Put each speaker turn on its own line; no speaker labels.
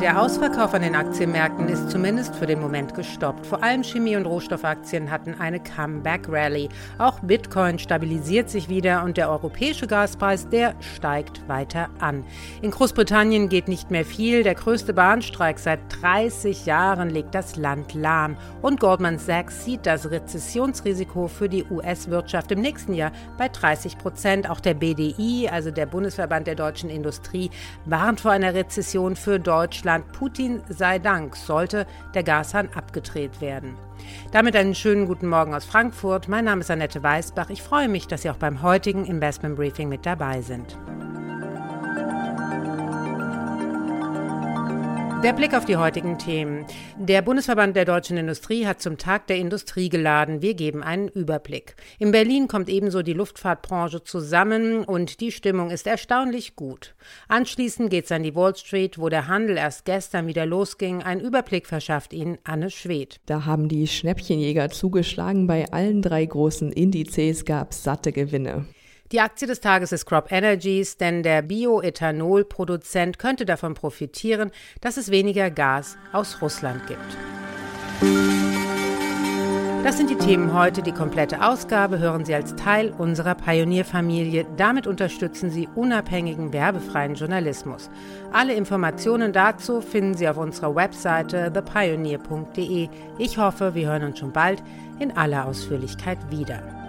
Der Ausverkauf an den Aktienmärkten ist zumindest für den Moment gestoppt. Vor allem Chemie- und Rohstoffaktien hatten eine Comeback-Rally. Auch Bitcoin stabilisiert sich wieder und der europäische Gaspreis, der steigt weiter an. In Großbritannien geht nicht mehr viel. Der größte Bahnstreik seit 30 Jahren legt das Land lahm. Und Goldman Sachs sieht das Rezessionsrisiko für die US-Wirtschaft im nächsten Jahr bei 30 Prozent. Auch der BDI, also der Bundesverband der deutschen Industrie, warnt vor einer Rezession für Deutschland. Russland Putin sei Dank sollte der Gashahn abgedreht werden. Damit einen schönen guten Morgen aus Frankfurt. Mein Name ist Annette Weißbach. Ich freue mich, dass Sie auch beim heutigen Investment Briefing mit dabei sind. Der Blick auf die heutigen Themen. Der Bundesverband der deutschen Industrie hat zum Tag der Industrie geladen. Wir geben einen Überblick. In Berlin kommt ebenso die Luftfahrtbranche zusammen und die Stimmung ist erstaunlich gut. Anschließend geht es an die Wall Street, wo der Handel erst gestern wieder losging. Ein Überblick verschafft Ihnen Anne Schwedt.
Da haben die Schnäppchenjäger zugeschlagen. Bei allen drei großen Indizes gab satte Gewinne.
Die Aktie des Tages ist Crop Energies, denn der Bioethanolproduzent könnte davon profitieren, dass es weniger Gas aus Russland gibt. Das sind die Themen heute. Die komplette Ausgabe hören Sie als Teil unserer Pionierfamilie. Damit unterstützen Sie unabhängigen, werbefreien Journalismus. Alle Informationen dazu finden Sie auf unserer Webseite thepioneer.de. Ich hoffe, wir hören uns schon bald in aller Ausführlichkeit wieder.